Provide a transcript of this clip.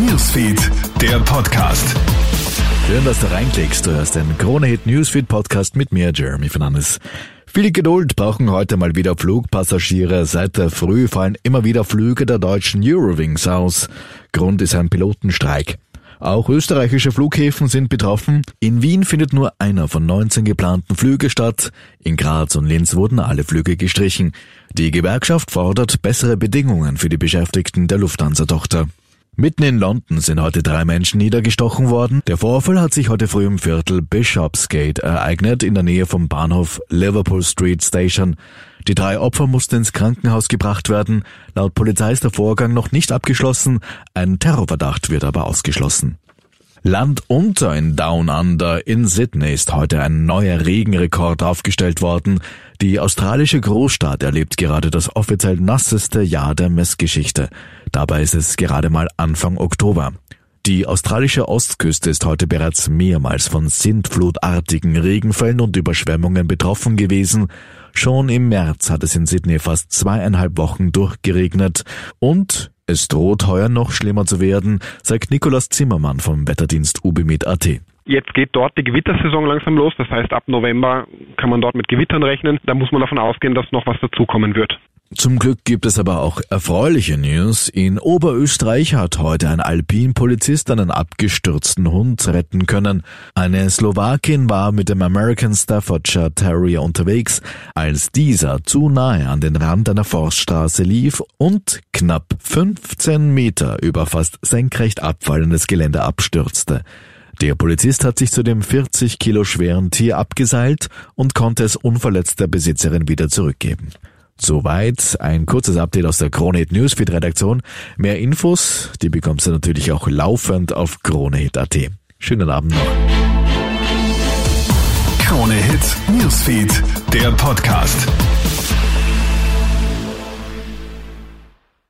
Newsfeed, der Podcast. Schön, dass du reinklickst. Du hörst den Krone Hit Newsfeed Podcast mit mir, Jeremy Fernandes. Viel Geduld brauchen heute mal wieder Flugpassagiere. Seit der Früh fallen immer wieder Flüge der deutschen Eurowings aus. Grund ist ein Pilotenstreik. Auch österreichische Flughäfen sind betroffen. In Wien findet nur einer von 19 geplanten Flüge statt. In Graz und Linz wurden alle Flüge gestrichen. Die Gewerkschaft fordert bessere Bedingungen für die Beschäftigten der Lufthansa-Tochter. Mitten in London sind heute drei Menschen niedergestochen worden. Der Vorfall hat sich heute früh im Viertel Bishopsgate ereignet, in der Nähe vom Bahnhof Liverpool Street Station. Die drei Opfer mussten ins Krankenhaus gebracht werden. Laut Polizei ist der Vorgang noch nicht abgeschlossen. Ein Terrorverdacht wird aber ausgeschlossen. Land unter in Down Under in Sydney ist heute ein neuer Regenrekord aufgestellt worden. Die australische Großstadt erlebt gerade das offiziell nasseste Jahr der Messgeschichte. Dabei ist es gerade mal Anfang Oktober. Die australische Ostküste ist heute bereits mehrmals von sintflutartigen Regenfällen und Überschwemmungen betroffen gewesen. Schon im März hat es in Sydney fast zweieinhalb Wochen durchgeregnet und es droht heuer noch schlimmer zu werden, sagt Nikolaus Zimmermann vom Wetterdienst UBMIT.at. Jetzt geht dort die Gewittersaison langsam los. Das heißt, ab November kann man dort mit Gewittern rechnen. Da muss man davon ausgehen, dass noch was dazukommen wird. Zum Glück gibt es aber auch erfreuliche News. In Oberösterreich hat heute ein Alpinpolizist einen abgestürzten Hund retten können. Eine Slowakin war mit dem American Staffordshire Terrier unterwegs, als dieser zu nahe an den Rand einer Forststraße lief und knapp 15 Meter über fast senkrecht abfallendes Gelände abstürzte. Der Polizist hat sich zu dem 40 Kilo schweren Tier abgeseilt und konnte es unverletzt der Besitzerin wieder zurückgeben. Soweit ein kurzes Update aus der Kronehit Newsfeed Redaktion. Mehr Infos, die bekommst du natürlich auch laufend auf kronehit.at. Schönen Abend noch. Krone Hit Newsfeed, der Podcast.